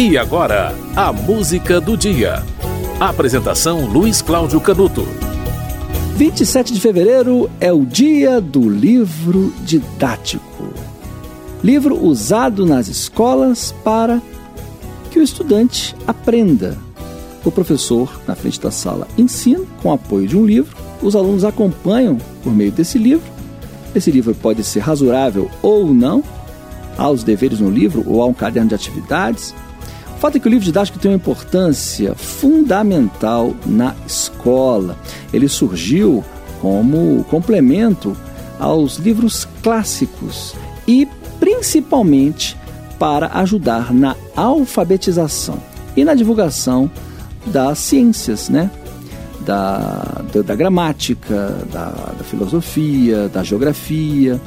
E agora, a música do dia. Apresentação Luiz Cláudio Canuto. 27 de fevereiro é o dia do livro didático. Livro usado nas escolas para que o estudante aprenda. O professor, na frente da sala, ensina com apoio de um livro. Os alunos acompanham por meio desse livro. Esse livro pode ser rasurável ou não. Há os deveres no livro ou há um caderno de atividades. Fato é que o livro didático tem uma importância fundamental na escola. Ele surgiu como complemento aos livros clássicos e principalmente para ajudar na alfabetização e na divulgação das ciências, né? Da, da, da gramática, da, da filosofia, da geografia,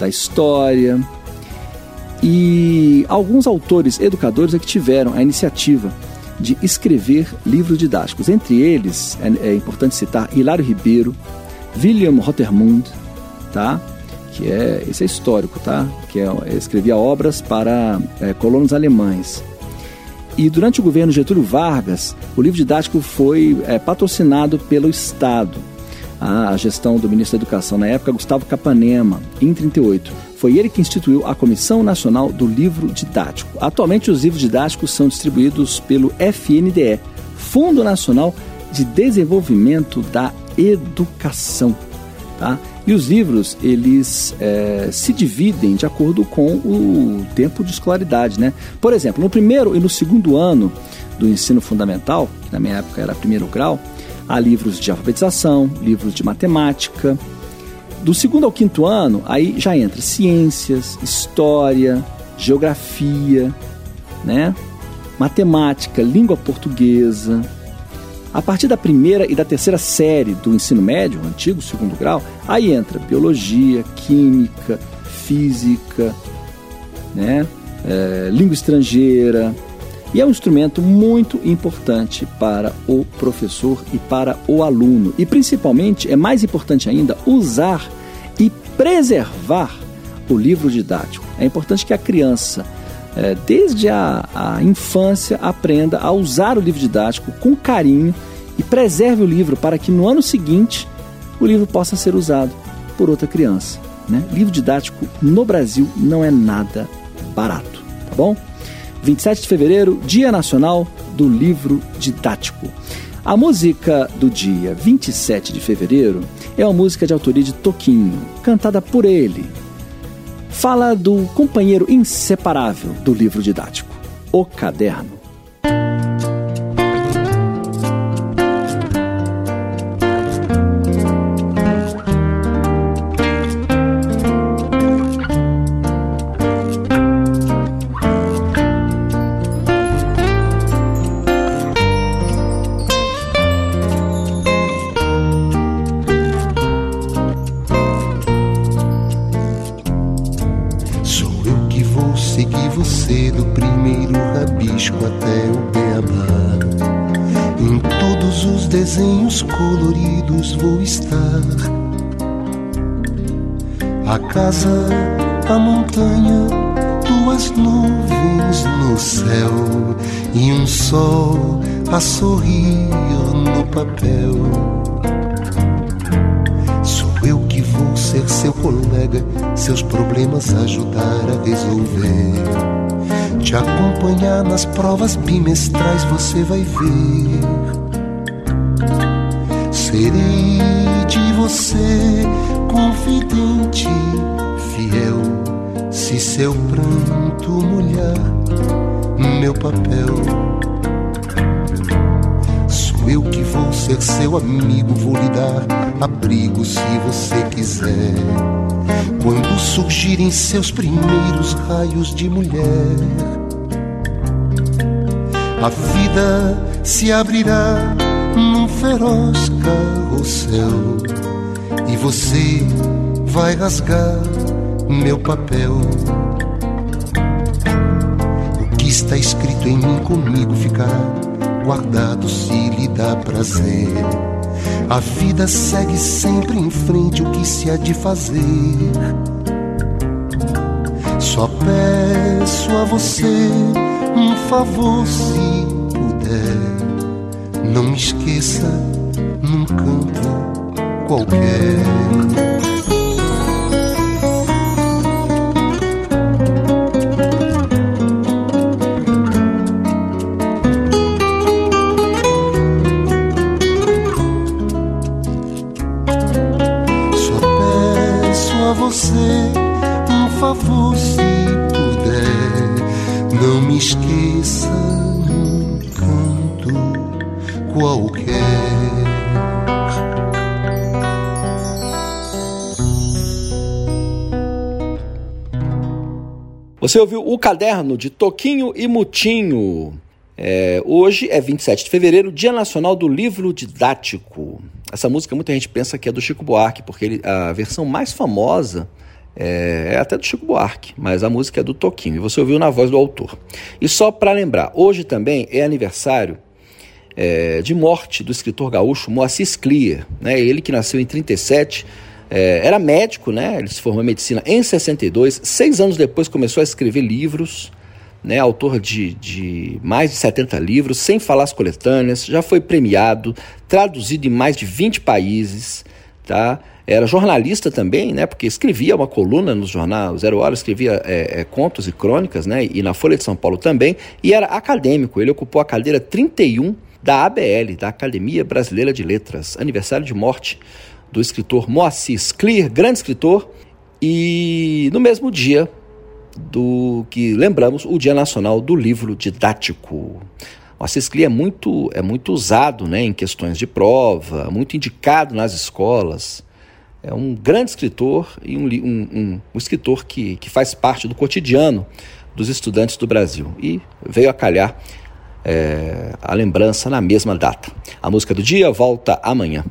da história. E alguns autores educadores é que tiveram a iniciativa de escrever livros didáticos. Entre eles, é, é importante citar Hilário Ribeiro, William Rotermund, tá? que é esse é histórico, tá? que é, escrevia obras para é, colonos alemães. E durante o governo Getúlio Vargas, o livro didático foi é, patrocinado pelo Estado. A gestão do ministro da Educação na época, Gustavo Capanema, em 38. Foi ele que instituiu a Comissão Nacional do Livro Didático. Atualmente, os livros didáticos são distribuídos pelo FNDE, Fundo Nacional de Desenvolvimento da Educação. Tá? E os livros, eles é, se dividem de acordo com o tempo de escolaridade. Né? Por exemplo, no primeiro e no segundo ano do ensino fundamental, que na minha época era primeiro grau, há livros de alfabetização, livros de matemática, do segundo ao quinto ano, aí já entra ciências, história, geografia, né? matemática, língua portuguesa. A partir da primeira e da terceira série do ensino médio, antigo segundo grau, aí entra biologia, química, física, né? É, língua estrangeira, e é um instrumento muito importante para o professor e para o aluno. E principalmente, é mais importante ainda, usar preservar o livro didático. É importante que a criança, é, desde a, a infância, aprenda a usar o livro didático com carinho e preserve o livro para que no ano seguinte o livro possa ser usado por outra criança. Né? Livro didático no Brasil não é nada barato, tá bom? 27 de fevereiro, Dia Nacional do Livro Didático. A música do dia 27 de fevereiro é uma música de autoria de Toquinho, cantada por ele. Fala do companheiro inseparável do livro didático, o caderno. Rabisco até o beabá. Em todos os desenhos coloridos vou estar. A casa, a montanha, duas nuvens no céu e um sol a sorrir no papel. ser seu colega, seus problemas ajudar a resolver. Te acompanhar nas provas bimestrais, você vai ver. Serei de você confidente, fiel, se seu pranto molhar meu papel. Eu que vou ser seu amigo, vou lhe dar abrigo se você quiser. Quando surgirem seus primeiros raios de mulher, a vida se abrirá num feroz carrossel e você vai rasgar meu papel. O que está escrito em mim comigo ficará guardado se lhe dá prazer. A vida segue sempre em frente, o que se há de fazer? Só peço a você um favor, se puder, não me esqueça num canto qualquer. Favor, se puder, não me esqueça num canto qualquer. Você ouviu o caderno de Toquinho e Mutinho. É, hoje é 27 de fevereiro, Dia Nacional do Livro Didático. Essa música muita gente pensa que é do Chico Buarque, porque ele, a versão mais famosa é, é, até do Chico Buarque, mas a música é do Toquinho, e você ouviu na voz do autor. E só para lembrar, hoje também é aniversário é, de morte do escritor gaúcho Moacir Sclier, né? ele que nasceu em 37, é, era médico, né? ele se formou em medicina em 62, seis anos depois começou a escrever livros, né? autor de, de mais de 70 livros, sem falar as coletâneas, já foi premiado, traduzido em mais de 20 países, tá? Era jornalista também, né? Porque escrevia uma coluna no jornal Zero Hora, escrevia é, é, contos e crônicas, né? E na Folha de São Paulo também. E era acadêmico. Ele ocupou a cadeira 31 da ABL, da Academia Brasileira de Letras. Aniversário de morte do escritor Moacir Sclier, grande escritor. E no mesmo dia do que lembramos o Dia Nacional do Livro Didático. O Sclier é muito, é muito usado né, em questões de prova, muito indicado nas escolas é um grande escritor e um, um, um, um escritor que, que faz parte do cotidiano dos estudantes do Brasil. E veio a calhar é, a lembrança na mesma data. A música do dia volta amanhã.